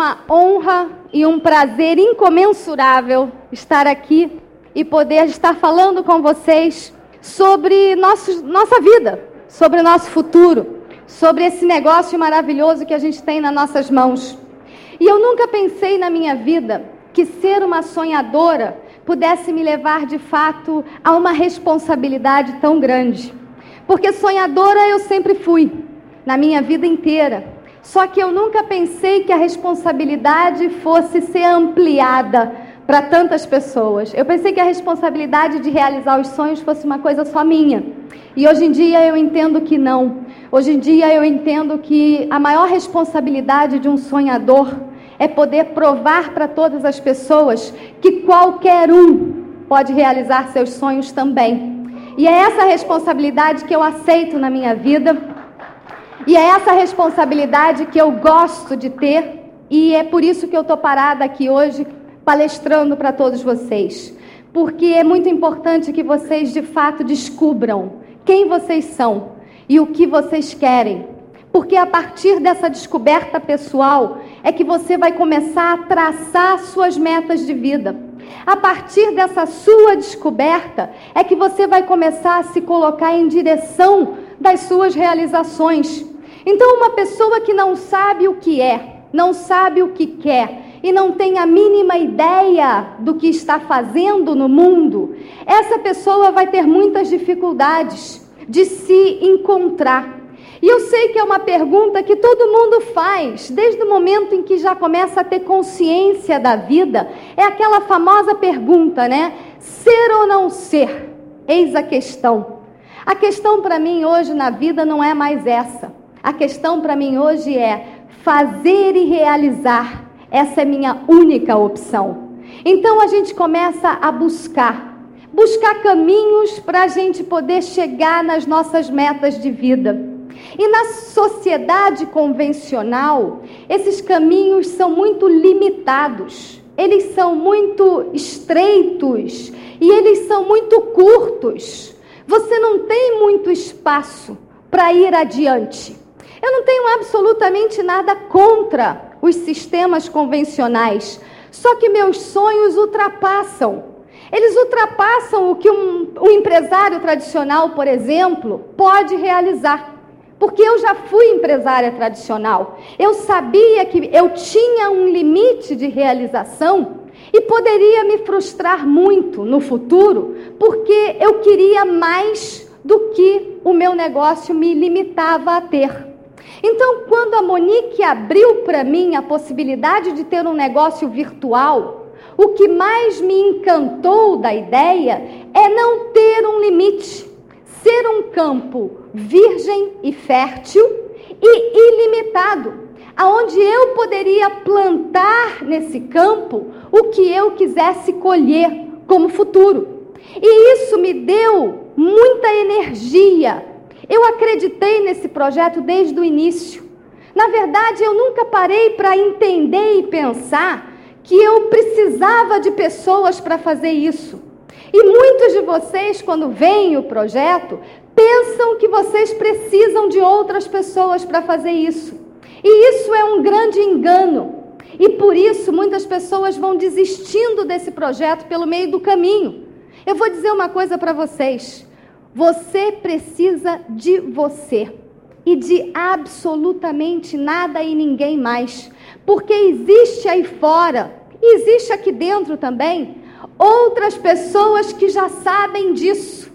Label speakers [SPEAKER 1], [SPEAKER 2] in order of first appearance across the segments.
[SPEAKER 1] uma honra e um prazer incomensurável estar aqui e poder estar falando com vocês sobre nosso, nossa vida, sobre o nosso futuro, sobre esse negócio maravilhoso que a gente tem nas nossas mãos. E eu nunca pensei na minha vida que ser uma sonhadora pudesse me levar de fato a uma responsabilidade tão grande. Porque sonhadora eu sempre fui, na minha vida inteira. Só que eu nunca pensei que a responsabilidade fosse ser ampliada para tantas pessoas. Eu pensei que a responsabilidade de realizar os sonhos fosse uma coisa só minha. E hoje em dia eu entendo que não. Hoje em dia eu entendo que a maior responsabilidade de um sonhador é poder provar para todas as pessoas que qualquer um pode realizar seus sonhos também. E é essa responsabilidade que eu aceito na minha vida e é essa responsabilidade que eu gosto de ter, e é por isso que eu estou parada aqui hoje palestrando para todos vocês. Porque é muito importante que vocês de fato descubram quem vocês são e o que vocês querem. Porque a partir dessa descoberta pessoal é que você vai começar a traçar suas metas de vida. A partir dessa sua descoberta é que você vai começar a se colocar em direção das suas realizações. Então, uma pessoa que não sabe o que é, não sabe o que quer e não tem a mínima ideia do que está fazendo no mundo, essa pessoa vai ter muitas dificuldades de se encontrar. E eu sei que é uma pergunta que todo mundo faz, desde o momento em que já começa a ter consciência da vida. É aquela famosa pergunta, né? Ser ou não ser? Eis a questão. A questão para mim hoje na vida não é mais essa. A questão para mim hoje é fazer e realizar. Essa é minha única opção. Então a gente começa a buscar, buscar caminhos para a gente poder chegar nas nossas metas de vida. E na sociedade convencional, esses caminhos são muito limitados, eles são muito estreitos e eles são muito curtos. Você não tem muito espaço para ir adiante. Eu não tenho absolutamente nada contra os sistemas convencionais, só que meus sonhos ultrapassam. Eles ultrapassam o que um, um empresário tradicional, por exemplo, pode realizar. Porque eu já fui empresária tradicional. Eu sabia que eu tinha um limite de realização e poderia me frustrar muito no futuro, porque eu queria mais do que o meu negócio me limitava a ter. Então, quando a Monique abriu para mim a possibilidade de ter um negócio virtual, o que mais me encantou da ideia é não ter um limite, ser um campo virgem e fértil e ilimitado, aonde eu poderia plantar nesse campo o que eu quisesse colher como futuro. E isso me deu muita energia eu acreditei nesse projeto desde o início. Na verdade, eu nunca parei para entender e pensar que eu precisava de pessoas para fazer isso. E muitos de vocês, quando veem o projeto, pensam que vocês precisam de outras pessoas para fazer isso. E isso é um grande engano. E por isso muitas pessoas vão desistindo desse projeto pelo meio do caminho. Eu vou dizer uma coisa para vocês. Você precisa de você e de absolutamente nada e ninguém mais, porque existe aí fora, existe aqui dentro também, outras pessoas que já sabem disso.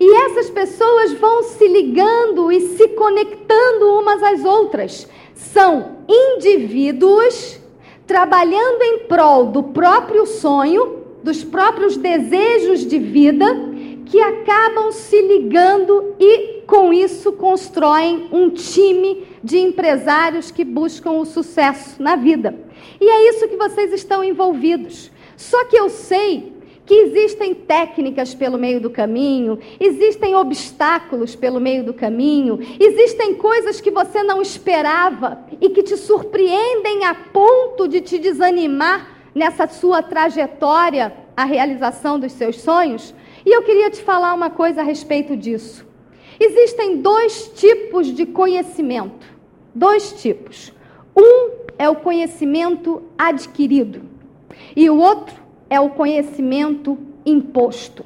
[SPEAKER 1] E essas pessoas vão se ligando e se conectando umas às outras. São indivíduos trabalhando em prol do próprio sonho, dos próprios desejos de vida que acabam se ligando e, com isso, constroem um time de empresários que buscam o sucesso na vida. E é isso que vocês estão envolvidos. Só que eu sei que existem técnicas pelo meio do caminho, existem obstáculos pelo meio do caminho, existem coisas que você não esperava e que te surpreendem a ponto de te desanimar nessa sua trajetória à realização dos seus sonhos. E eu queria te falar uma coisa a respeito disso. Existem dois tipos de conhecimento. Dois tipos. Um é o conhecimento adquirido e o outro é o conhecimento imposto.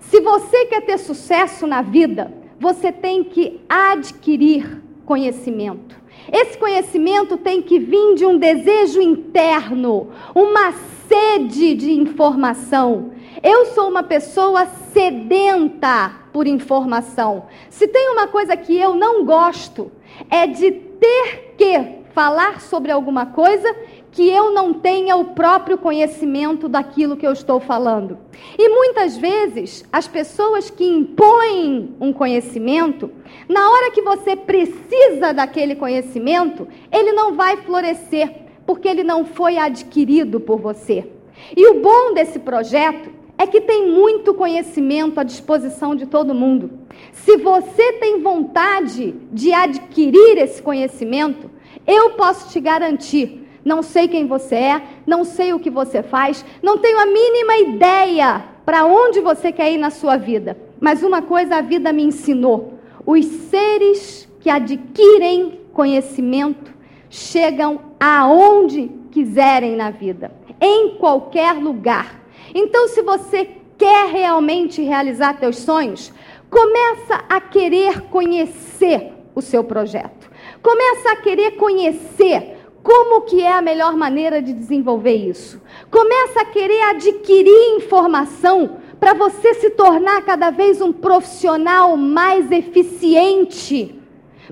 [SPEAKER 1] Se você quer ter sucesso na vida, você tem que adquirir conhecimento. Esse conhecimento tem que vir de um desejo interno, uma sede de informação. Eu sou uma pessoa sedenta por informação. Se tem uma coisa que eu não gosto, é de ter que falar sobre alguma coisa que eu não tenha o próprio conhecimento daquilo que eu estou falando. E muitas vezes, as pessoas que impõem um conhecimento, na hora que você precisa daquele conhecimento, ele não vai florescer, porque ele não foi adquirido por você. E o bom desse projeto é que tem muito conhecimento à disposição de todo mundo. Se você tem vontade de adquirir esse conhecimento, eu posso te garantir não sei quem você é, não sei o que você faz, não tenho a mínima ideia para onde você quer ir na sua vida. Mas uma coisa a vida me ensinou: os seres que adquirem conhecimento chegam aonde quiserem na vida, em qualquer lugar. Então, se você quer realmente realizar teus sonhos, começa a querer conhecer o seu projeto. Começa a querer conhecer como que é a melhor maneira de desenvolver isso? Começa a querer adquirir informação para você se tornar cada vez um profissional mais eficiente.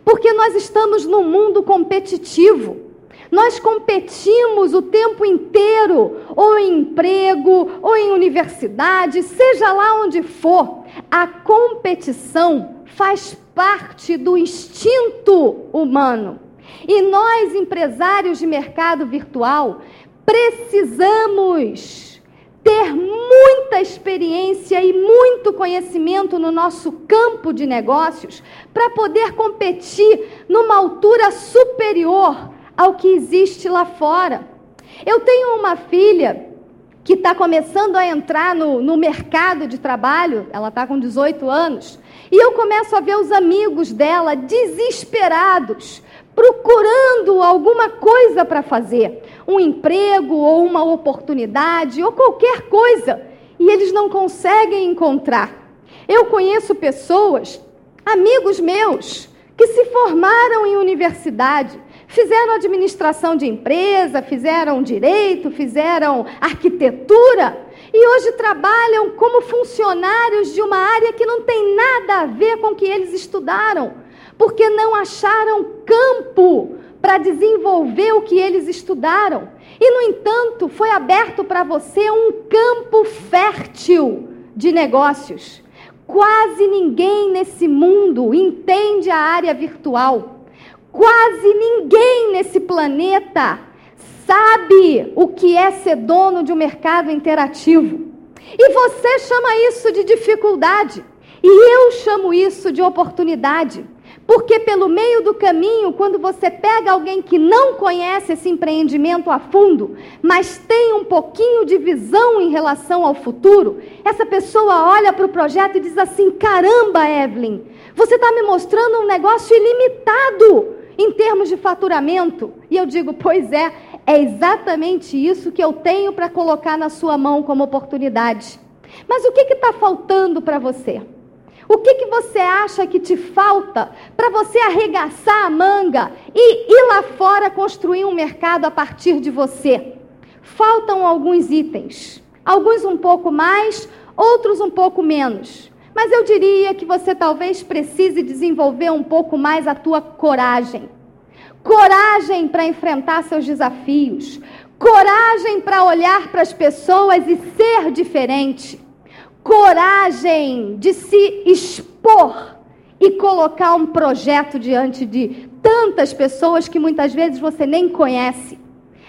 [SPEAKER 1] Porque nós estamos num mundo competitivo. Nós competimos o tempo inteiro, ou em emprego, ou em universidade, seja lá onde for. A competição faz parte do instinto humano. E nós, empresários de mercado virtual, precisamos ter muita experiência e muito conhecimento no nosso campo de negócios para poder competir numa altura superior ao que existe lá fora. Eu tenho uma filha que está começando a entrar no, no mercado de trabalho, ela está com 18 anos, e eu começo a ver os amigos dela desesperados procurando alguma coisa para fazer, um emprego ou uma oportunidade ou qualquer coisa, e eles não conseguem encontrar. Eu conheço pessoas, amigos meus, que se formaram em universidade, fizeram administração de empresa, fizeram direito, fizeram arquitetura e hoje trabalham como funcionários de uma área que não tem nada a ver com o que eles estudaram porque não acharam campo para desenvolver o que eles estudaram. E, no entanto, foi aberto para você um campo fértil de negócios. Quase ninguém nesse mundo entende a área virtual. Quase ninguém nesse planeta sabe o que é ser dono de um mercado interativo. E você chama isso de dificuldade. E eu chamo isso de oportunidade. Porque pelo meio do caminho, quando você pega alguém que não conhece esse empreendimento a fundo, mas tem um pouquinho de visão em relação ao futuro, essa pessoa olha para o projeto e diz assim: caramba, Evelyn, você está me mostrando um negócio ilimitado em termos de faturamento. E eu digo: pois é, é exatamente isso que eu tenho para colocar na sua mão como oportunidade. Mas o que está faltando para você? O que, que você acha que te falta para você arregaçar a manga e ir lá fora construir um mercado a partir de você? Faltam alguns itens. Alguns um pouco mais, outros um pouco menos. Mas eu diria que você talvez precise desenvolver um pouco mais a tua coragem. Coragem para enfrentar seus desafios. Coragem para olhar para as pessoas e ser diferente coragem de se expor e colocar um projeto diante de tantas pessoas que muitas vezes você nem conhece.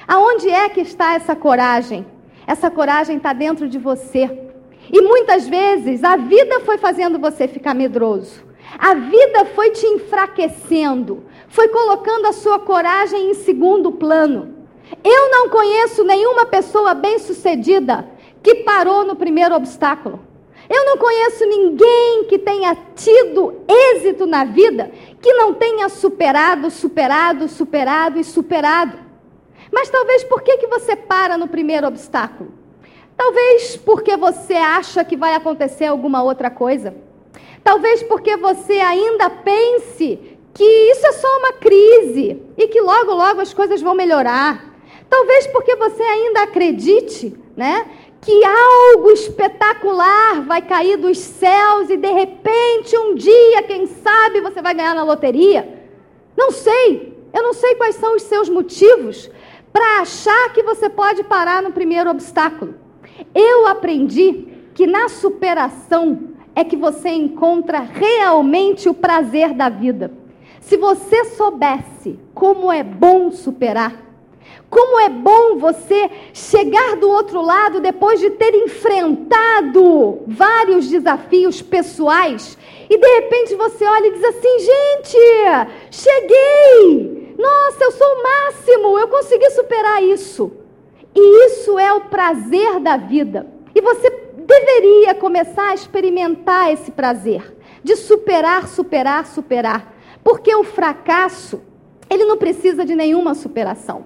[SPEAKER 1] Aonde é que está essa coragem? Essa coragem está dentro de você. E muitas vezes a vida foi fazendo você ficar medroso. A vida foi te enfraquecendo, foi colocando a sua coragem em segundo plano. Eu não conheço nenhuma pessoa bem-sucedida que parou no primeiro obstáculo. Eu não conheço ninguém que tenha tido êxito na vida que não tenha superado, superado, superado e superado. Mas talvez por que, que você para no primeiro obstáculo? Talvez porque você acha que vai acontecer alguma outra coisa. Talvez porque você ainda pense que isso é só uma crise e que logo, logo as coisas vão melhorar. Talvez porque você ainda acredite, né, que algo espetacular vai cair dos céus e de repente um dia, quem sabe, você vai ganhar na loteria. Não sei, eu não sei quais são os seus motivos para achar que você pode parar no primeiro obstáculo. Eu aprendi que na superação é que você encontra realmente o prazer da vida. Se você soubesse como é bom superar, como é bom você chegar do outro lado depois de ter enfrentado vários desafios pessoais e de repente você olha e diz assim: gente, cheguei! Nossa, eu sou o máximo, eu consegui superar isso. E isso é o prazer da vida. E você deveria começar a experimentar esse prazer de superar, superar, superar. Porque o fracasso, ele não precisa de nenhuma superação.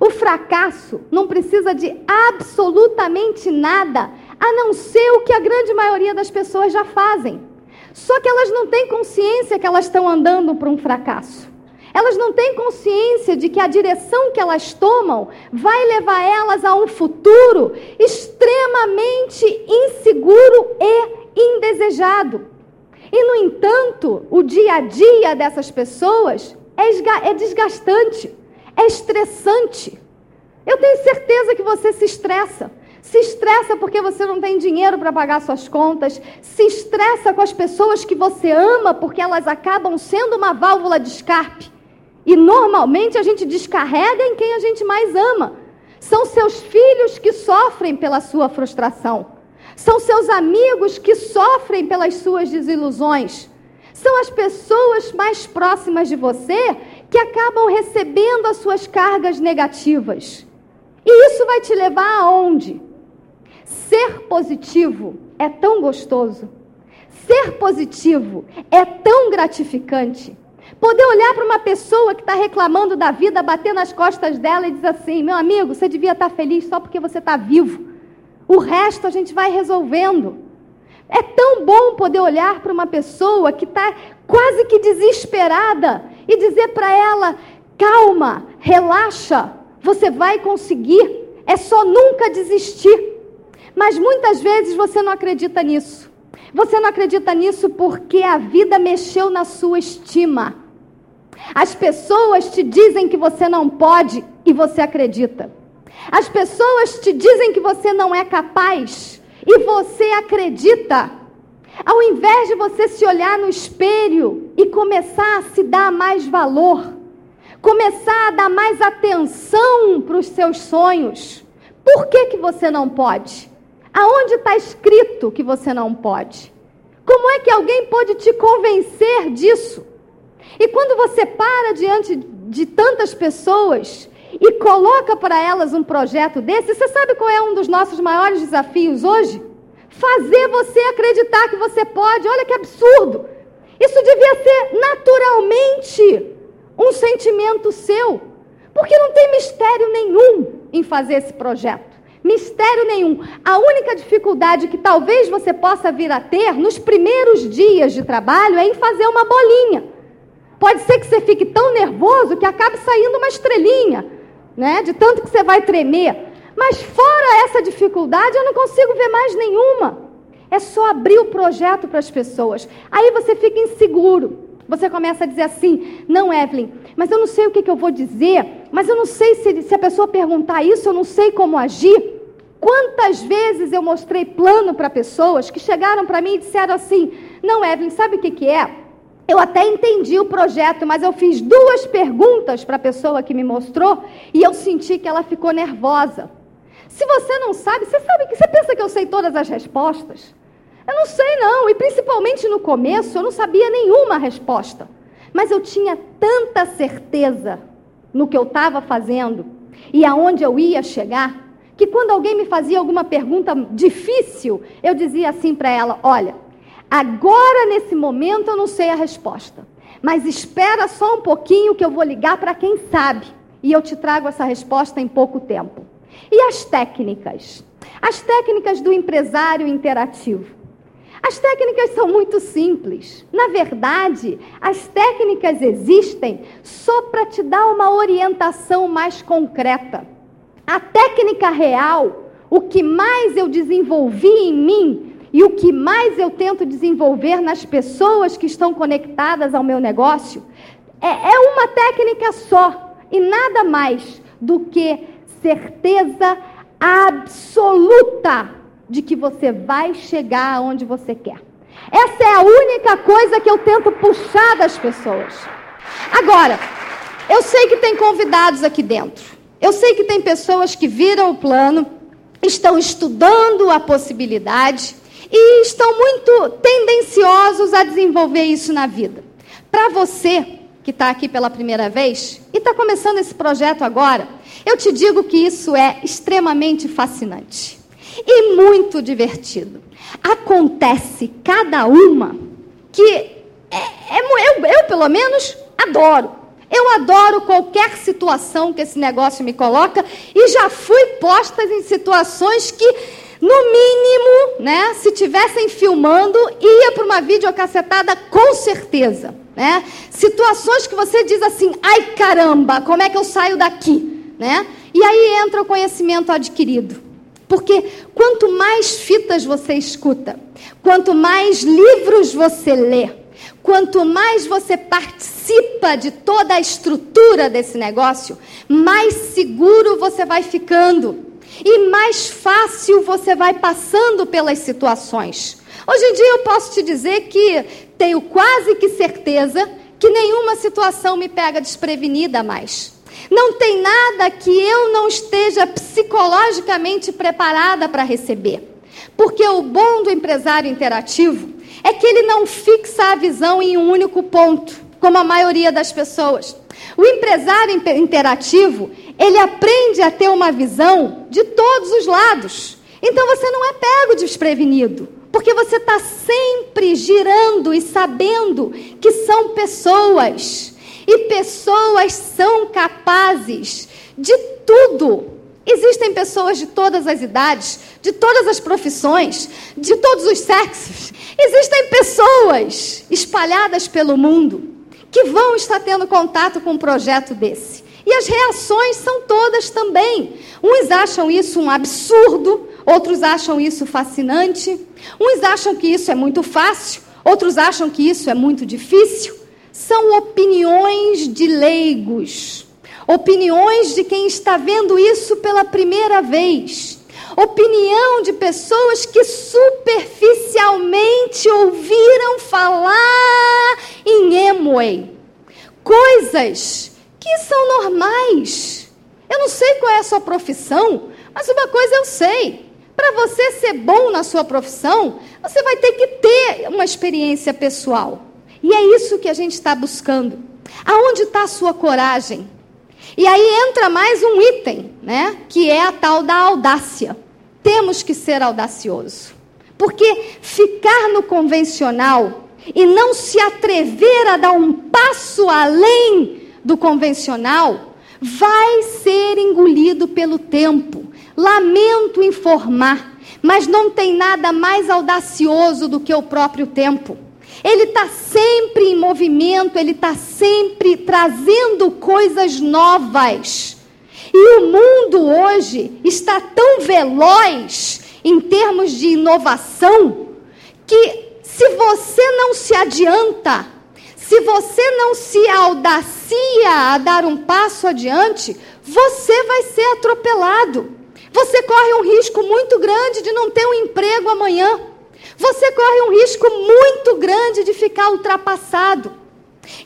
[SPEAKER 1] O fracasso não precisa de absolutamente nada, a não ser o que a grande maioria das pessoas já fazem. Só que elas não têm consciência que elas estão andando para um fracasso. Elas não têm consciência de que a direção que elas tomam vai levar elas a um futuro extremamente inseguro e indesejado. E, no entanto, o dia a dia dessas pessoas é, é desgastante é estressante. Eu tenho certeza que você se estressa. Se estressa porque você não tem dinheiro para pagar suas contas. Se estressa com as pessoas que você ama porque elas acabam sendo uma válvula de escape. E normalmente a gente descarrega em quem a gente mais ama. São seus filhos que sofrem pela sua frustração. São seus amigos que sofrem pelas suas desilusões. São as pessoas mais próximas de você que acabam recebendo as suas cargas negativas. E isso vai te levar aonde? Ser positivo é tão gostoso. Ser positivo é tão gratificante. Poder olhar para uma pessoa que está reclamando da vida, bater nas costas dela e dizer assim: meu amigo, você devia estar tá feliz só porque você está vivo. O resto a gente vai resolvendo. É tão bom poder olhar para uma pessoa que está quase que desesperada e dizer para ela: calma, relaxa, você vai conseguir, é só nunca desistir. Mas muitas vezes você não acredita nisso. Você não acredita nisso porque a vida mexeu na sua estima. As pessoas te dizem que você não pode e você acredita. As pessoas te dizem que você não é capaz e você acredita. Ao invés de você se olhar no espelho e começar a se dar mais valor, começar a dar mais atenção para os seus sonhos, por que, que você não pode? Aonde está escrito que você não pode? Como é que alguém pode te convencer disso? E quando você para diante de tantas pessoas e coloca para elas um projeto desse, você sabe qual é um dos nossos maiores desafios hoje? Fazer você acreditar que você pode. Olha que absurdo! Isso devia ser naturalmente um sentimento seu, porque não tem mistério nenhum em fazer esse projeto. Mistério nenhum. A única dificuldade que talvez você possa vir a ter nos primeiros dias de trabalho é em fazer uma bolinha. Pode ser que você fique tão nervoso que acabe saindo uma estrelinha, né? De tanto que você vai tremer. Mas fora essa dificuldade, eu não consigo ver mais nenhuma. É só abrir o projeto para as pessoas. Aí você fica inseguro. Você começa a dizer assim: não, Evelyn, mas eu não sei o que, que eu vou dizer, mas eu não sei se, se a pessoa perguntar isso, eu não sei como agir. Quantas vezes eu mostrei plano para pessoas que chegaram para mim e disseram assim: não, Evelyn, sabe o que, que é? Eu até entendi o projeto, mas eu fiz duas perguntas para a pessoa que me mostrou e eu senti que ela ficou nervosa. Se você não sabe, você sabe que você pensa que eu sei todas as respostas? Eu não sei não, e principalmente no começo eu não sabia nenhuma resposta. Mas eu tinha tanta certeza no que eu estava fazendo e aonde eu ia chegar, que quando alguém me fazia alguma pergunta difícil, eu dizia assim para ela: "Olha, Agora, nesse momento, eu não sei a resposta. Mas espera só um pouquinho que eu vou ligar para quem sabe. E eu te trago essa resposta em pouco tempo. E as técnicas? As técnicas do empresário interativo. As técnicas são muito simples. Na verdade, as técnicas existem só para te dar uma orientação mais concreta. A técnica real, o que mais eu desenvolvi em mim e o que mais eu tento desenvolver nas pessoas que estão conectadas ao meu negócio, é, é uma técnica só e nada mais do que certeza absoluta de que você vai chegar aonde você quer. Essa é a única coisa que eu tento puxar das pessoas. Agora, eu sei que tem convidados aqui dentro. Eu sei que tem pessoas que viram o plano, estão estudando a possibilidade e estão muito tendenciosos a desenvolver isso na vida. Para você que está aqui pela primeira vez e está começando esse projeto agora, eu te digo que isso é extremamente fascinante e muito divertido. Acontece cada uma que é, é, eu, eu, pelo menos, adoro. Eu adoro qualquer situação que esse negócio me coloca e já fui posta em situações que, no mínimo, né, se tivessem filmando, ia para uma videocassetada com certeza. Né? Situações que você diz assim, ai caramba, como é que eu saio daqui? Né? E aí entra o conhecimento adquirido. Porque quanto mais fitas você escuta, quanto mais livros você lê, quanto mais você participa de toda a estrutura desse negócio, mais seguro você vai ficando e mais fácil você vai passando pelas situações. Hoje em dia eu posso te dizer que tenho quase que certeza que nenhuma situação me pega desprevenida mais. Não tem nada que eu não esteja psicologicamente preparada para receber. Porque o bom do empresário interativo é que ele não fixa a visão em um único ponto, como a maioria das pessoas. O empresário interativo, ele aprende a ter uma visão de todos os lados. Então você não é pego desprevenido, porque você está sempre girando e sabendo que são pessoas e pessoas são capazes de tudo. Existem pessoas de todas as idades, de todas as profissões, de todos os sexos. Existem pessoas espalhadas pelo mundo que vão estar tendo contato com um projeto desse. E as reações são todas também. Uns acham isso um absurdo, outros acham isso fascinante. Uns acham que isso é muito fácil, outros acham que isso é muito difícil são opiniões de leigos, opiniões de quem está vendo isso pela primeira vez, opinião de pessoas que superficialmente ouviram falar em Emway, coisas que são normais. Eu não sei qual é a sua profissão, mas uma coisa eu sei. Para você ser bom na sua profissão, você vai ter que ter uma experiência pessoal. E é isso que a gente está buscando. Aonde está a sua coragem? E aí entra mais um item, né? Que é a tal da audácia. Temos que ser audacioso. Porque ficar no convencional e não se atrever a dar um passo além do convencional vai ser engolido pelo tempo. Lamento informar, mas não tem nada mais audacioso do que o próprio tempo. Ele está sempre em movimento, ele está sempre trazendo coisas novas. E o mundo hoje está tão veloz em termos de inovação que se você não se adianta, se você não se audacia a dar um passo adiante, você vai ser atropelado. Você corre um risco muito grande de não ter um emprego amanhã. Você corre um risco muito grande de ficar ultrapassado.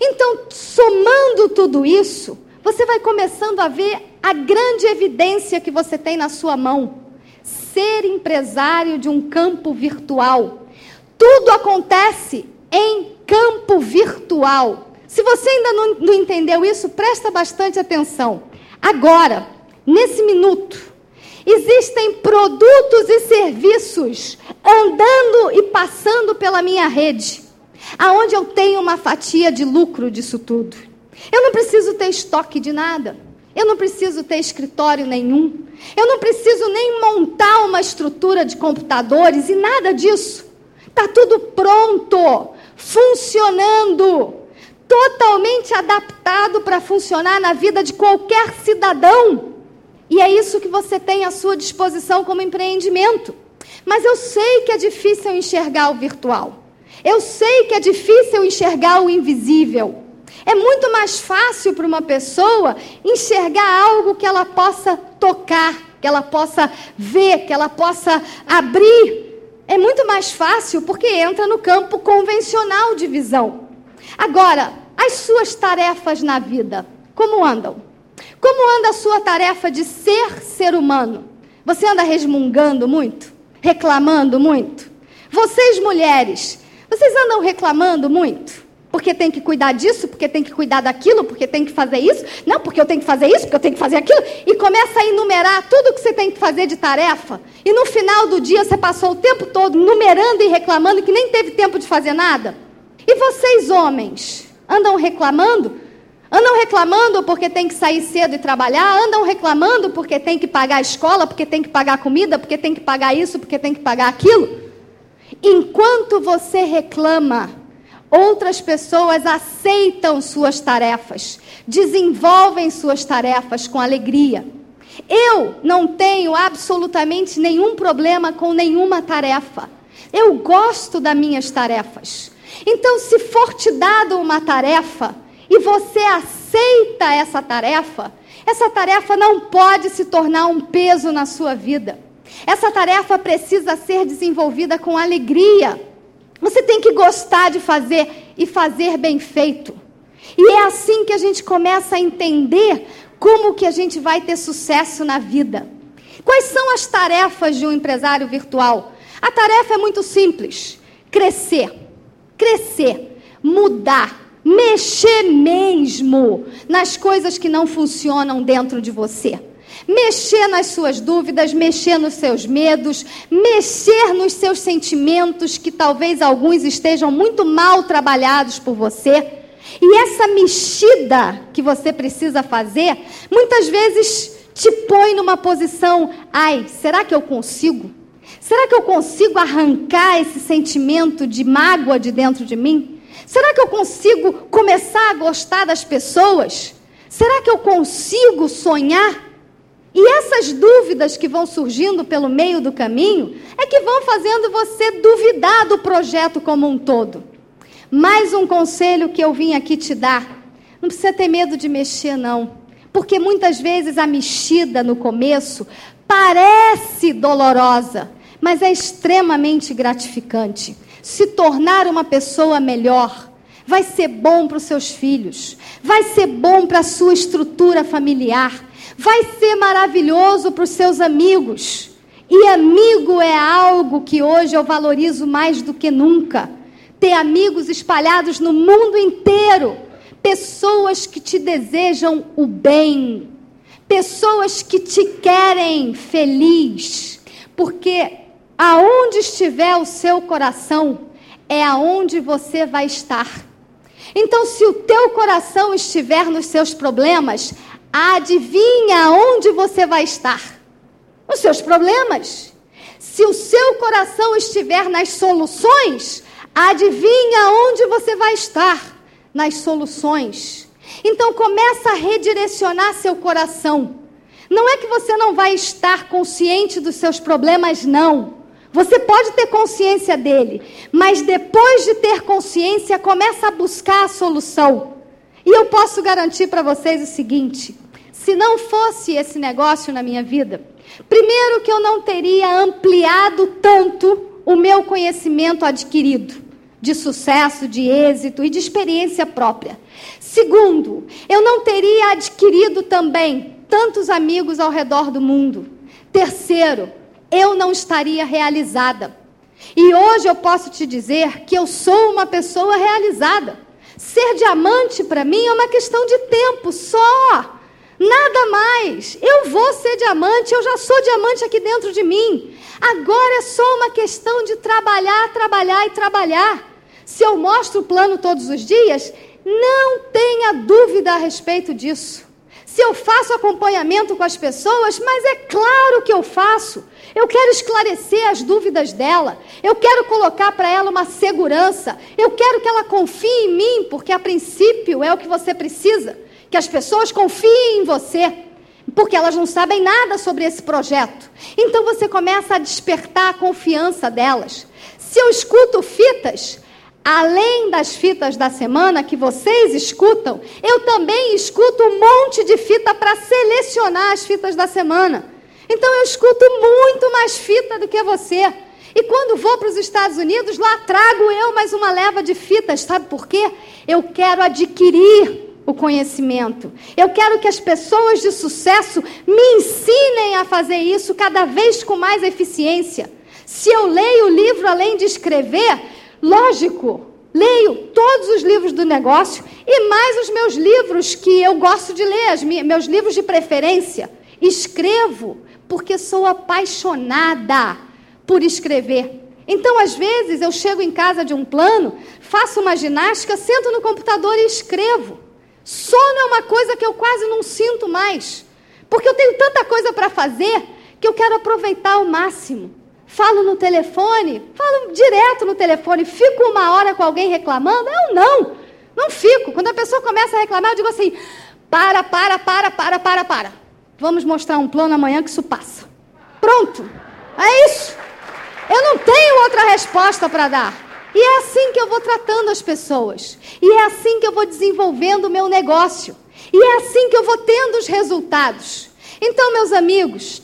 [SPEAKER 1] Então, somando tudo isso, você vai começando a ver a grande evidência que você tem na sua mão. Ser empresário de um campo virtual. Tudo acontece em campo virtual. Se você ainda não, não entendeu isso, presta bastante atenção. Agora, nesse minuto, Existem produtos e serviços andando e passando pela minha rede, aonde eu tenho uma fatia de lucro disso tudo. Eu não preciso ter estoque de nada. Eu não preciso ter escritório nenhum. Eu não preciso nem montar uma estrutura de computadores e nada disso. Está tudo pronto, funcionando, totalmente adaptado para funcionar na vida de qualquer cidadão. E é isso que você tem à sua disposição como empreendimento. Mas eu sei que é difícil enxergar o virtual. Eu sei que é difícil enxergar o invisível. É muito mais fácil para uma pessoa enxergar algo que ela possa tocar, que ela possa ver, que ela possa abrir. É muito mais fácil porque entra no campo convencional de visão. Agora, as suas tarefas na vida, como andam? Como anda a sua tarefa de ser ser humano? Você anda resmungando muito? Reclamando muito? Vocês, mulheres, vocês andam reclamando muito? Porque tem que cuidar disso, porque tem que cuidar daquilo, porque tem que fazer isso. Não, porque eu tenho que fazer isso, porque eu tenho que fazer aquilo. E começa a enumerar tudo que você tem que fazer de tarefa. E no final do dia você passou o tempo todo numerando e reclamando que nem teve tempo de fazer nada. E vocês, homens, andam reclamando? Andam reclamando porque tem que sair cedo e trabalhar, andam reclamando porque tem que pagar a escola, porque tem que pagar a comida, porque tem que pagar isso, porque tem que pagar aquilo. Enquanto você reclama, outras pessoas aceitam suas tarefas, desenvolvem suas tarefas com alegria. Eu não tenho absolutamente nenhum problema com nenhuma tarefa. Eu gosto das minhas tarefas. Então, se for te dado uma tarefa, e você aceita essa tarefa, essa tarefa não pode se tornar um peso na sua vida. Essa tarefa precisa ser desenvolvida com alegria. Você tem que gostar de fazer e fazer bem feito. E é assim que a gente começa a entender como que a gente vai ter sucesso na vida. Quais são as tarefas de um empresário virtual? A tarefa é muito simples: crescer, crescer, mudar, Mexer mesmo nas coisas que não funcionam dentro de você. Mexer nas suas dúvidas, mexer nos seus medos, mexer nos seus sentimentos, que talvez alguns estejam muito mal trabalhados por você. E essa mexida que você precisa fazer, muitas vezes te põe numa posição: ai, será que eu consigo? Será que eu consigo arrancar esse sentimento de mágoa de dentro de mim? Será que eu consigo começar a gostar das pessoas? Será que eu consigo sonhar? E essas dúvidas que vão surgindo pelo meio do caminho é que vão fazendo você duvidar do projeto como um todo. Mais um conselho que eu vim aqui te dar: não precisa ter medo de mexer, não. Porque muitas vezes a mexida no começo parece dolorosa, mas é extremamente gratificante se tornar uma pessoa melhor. Vai ser bom para os seus filhos, vai ser bom para a sua estrutura familiar, vai ser maravilhoso para os seus amigos. E amigo é algo que hoje eu valorizo mais do que nunca. Ter amigos espalhados no mundo inteiro, pessoas que te desejam o bem, pessoas que te querem feliz, porque Aonde estiver o seu coração, é aonde você vai estar. Então, se o teu coração estiver nos seus problemas, adivinha aonde você vai estar? Nos seus problemas. Se o seu coração estiver nas soluções, adivinha aonde você vai estar? Nas soluções. Então começa a redirecionar seu coração. Não é que você não vai estar consciente dos seus problemas, não. Você pode ter consciência dele, mas depois de ter consciência, começa a buscar a solução. E eu posso garantir para vocês o seguinte: se não fosse esse negócio na minha vida, primeiro que eu não teria ampliado tanto o meu conhecimento adquirido de sucesso, de êxito e de experiência própria. Segundo, eu não teria adquirido também tantos amigos ao redor do mundo. Terceiro, eu não estaria realizada. E hoje eu posso te dizer que eu sou uma pessoa realizada. Ser diamante para mim é uma questão de tempo só. Nada mais. Eu vou ser diamante, eu já sou diamante aqui dentro de mim. Agora é só uma questão de trabalhar, trabalhar e trabalhar. Se eu mostro o plano todos os dias, não tenha dúvida a respeito disso. Se eu faço acompanhamento com as pessoas, mas é claro que eu faço. Eu quero esclarecer as dúvidas dela. Eu quero colocar para ela uma segurança. Eu quero que ela confie em mim, porque a princípio é o que você precisa. Que as pessoas confiem em você, porque elas não sabem nada sobre esse projeto. Então você começa a despertar a confiança delas. Se eu escuto fitas, além das fitas da semana que vocês escutam, eu também escuto um monte de fita para selecionar as fitas da semana. Então eu escuto muito mais fita do que você. E quando vou para os Estados Unidos, lá trago eu mais uma leva de fitas. Sabe por quê? Eu quero adquirir o conhecimento. Eu quero que as pessoas de sucesso me ensinem a fazer isso cada vez com mais eficiência. Se eu leio o livro além de escrever, Lógico, leio todos os livros do negócio e mais os meus livros que eu gosto de ler, meus livros de preferência. Escrevo porque sou apaixonada por escrever. Então, às vezes, eu chego em casa de um plano, faço uma ginástica, sento no computador e escrevo. Sono é uma coisa que eu quase não sinto mais, porque eu tenho tanta coisa para fazer que eu quero aproveitar ao máximo. Falo no telefone, falo direto no telefone, fico uma hora com alguém reclamando? Eu não, não fico. Quando a pessoa começa a reclamar, eu digo assim: para, para, para, para, para, para. Vamos mostrar um plano amanhã que isso passa. Pronto, é isso. Eu não tenho outra resposta para dar. E é assim que eu vou tratando as pessoas. E é assim que eu vou desenvolvendo o meu negócio. E é assim que eu vou tendo os resultados. Então, meus amigos,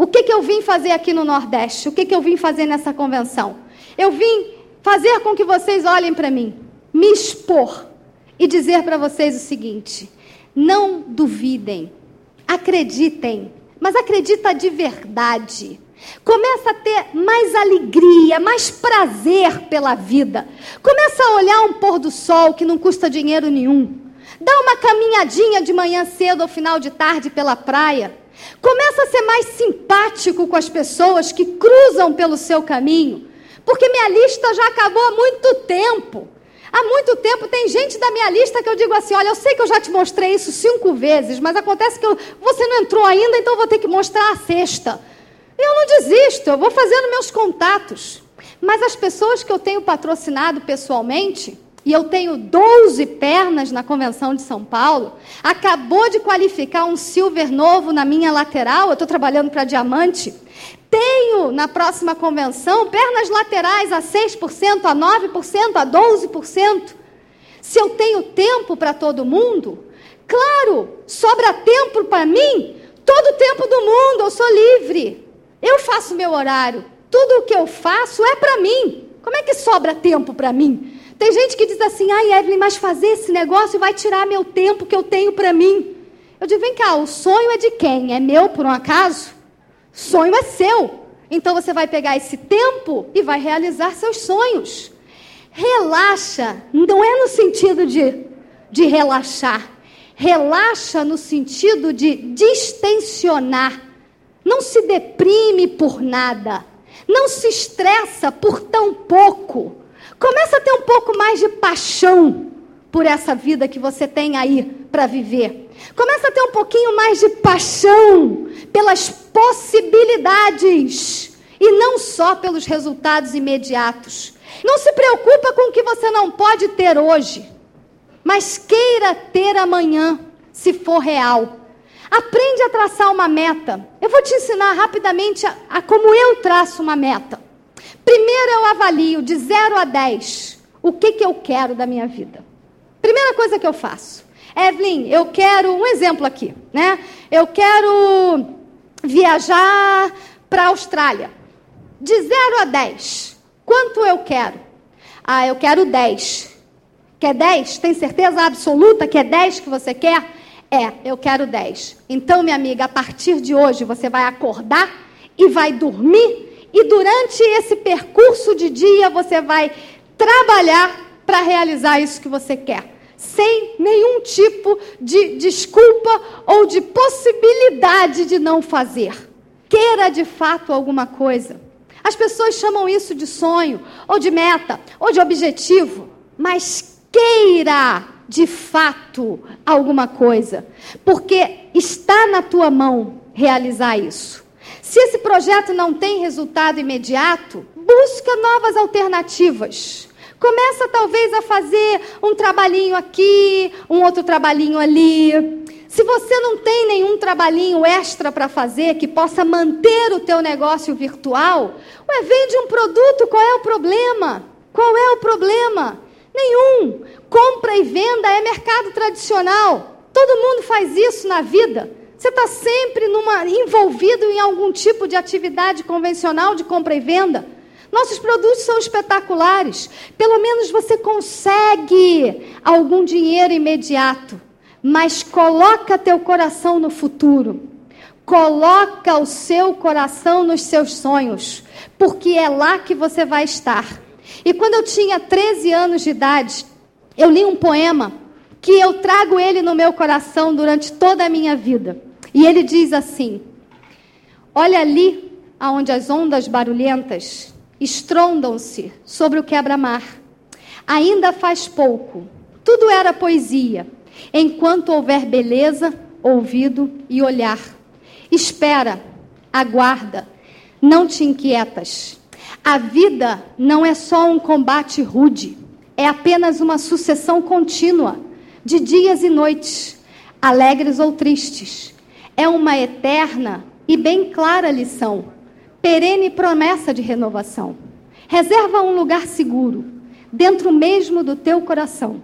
[SPEAKER 1] o que, que eu vim fazer aqui no Nordeste? O que, que eu vim fazer nessa convenção? Eu vim fazer com que vocês olhem para mim, me expor e dizer para vocês o seguinte: não duvidem, acreditem, mas acredita de verdade. Começa a ter mais alegria, mais prazer pela vida. Começa a olhar um pôr do sol que não custa dinheiro nenhum. Dá uma caminhadinha de manhã cedo ou final de tarde pela praia. Começa a ser mais simpático com as pessoas que cruzam pelo seu caminho, porque minha lista já acabou há muito tempo. Há muito tempo tem gente da minha lista que eu digo assim: olha, eu sei que eu já te mostrei isso cinco vezes, mas acontece que eu, você não entrou ainda, então eu vou ter que mostrar a sexta. Eu não desisto, eu vou fazendo meus contatos. Mas as pessoas que eu tenho patrocinado pessoalmente, e eu tenho 12 pernas na Convenção de São Paulo, acabou de qualificar um silver novo na minha lateral, eu estou trabalhando para diamante. Tenho na próxima convenção pernas laterais a 6%, a 9%, a 12%. Se eu tenho tempo para todo mundo, claro, sobra tempo para mim, todo o tempo do mundo, eu sou livre. Eu faço meu horário, tudo o que eu faço é para mim. Como é que sobra tempo para mim? Tem gente que diz assim: ai, Evelyn, mas fazer esse negócio vai tirar meu tempo que eu tenho para mim. Eu digo: vem cá, o sonho é de quem? É meu por um acaso? Sonho é seu. Então você vai pegar esse tempo e vai realizar seus sonhos. Relaxa, não é no sentido de, de relaxar. Relaxa no sentido de distensionar. Não se deprime por nada. Não se estressa por tão pouco. Começa a ter um pouco mais de paixão por essa vida que você tem aí para viver. Começa a ter um pouquinho mais de paixão pelas possibilidades e não só pelos resultados imediatos. Não se preocupa com o que você não pode ter hoje, mas queira ter amanhã, se for real. Aprende a traçar uma meta. Eu vou te ensinar rapidamente a, a como eu traço uma meta. Primeiro eu avalio de 0 a 10 o que, que eu quero da minha vida. Primeira coisa que eu faço. Evelyn, eu quero um exemplo aqui, né? Eu quero viajar para a Austrália. De 0 a 10, quanto eu quero? Ah, eu quero 10. Quer 10? Tem certeza absoluta que é 10 que você quer? É, eu quero 10. Então, minha amiga, a partir de hoje você vai acordar e vai dormir e durante esse percurso de dia você vai trabalhar para realizar isso que você quer, sem nenhum tipo de desculpa ou de possibilidade de não fazer. Queira de fato alguma coisa. As pessoas chamam isso de sonho, ou de meta, ou de objetivo, mas queira de fato alguma coisa, porque está na tua mão realizar isso. Se esse projeto não tem resultado imediato, busca novas alternativas. Começa talvez a fazer um trabalhinho aqui, um outro trabalhinho ali. Se você não tem nenhum trabalhinho extra para fazer que possa manter o teu negócio virtual, ué, vende um produto, qual é o problema? Qual é o problema? Nenhum. Compra e venda é mercado tradicional. Todo mundo faz isso na vida. Você está sempre numa, envolvido em algum tipo de atividade convencional de compra e venda. Nossos produtos são espetaculares. Pelo menos você consegue algum dinheiro imediato. Mas coloca teu coração no futuro. Coloca o seu coração nos seus sonhos, porque é lá que você vai estar. E quando eu tinha 13 anos de idade, eu li um poema que eu trago ele no meu coração durante toda a minha vida. E ele diz assim: Olha ali aonde as ondas barulhentas estrondam-se sobre o quebra-mar. Ainda faz pouco, tudo era poesia, enquanto houver beleza, ouvido e olhar. Espera, aguarda, não te inquietas. A vida não é só um combate rude, é apenas uma sucessão contínua de dias e noites, alegres ou tristes. É uma eterna e bem clara lição, perene promessa de renovação. Reserva um lugar seguro, dentro mesmo do teu coração.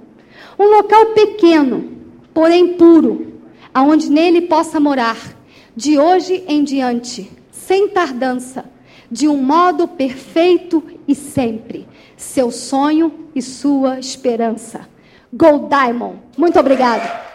[SPEAKER 1] Um local pequeno, porém puro, aonde nele possa morar, de hoje em diante, sem tardança de um modo perfeito e sempre. Seu sonho e sua esperança. Gold Diamond. Muito obrigado.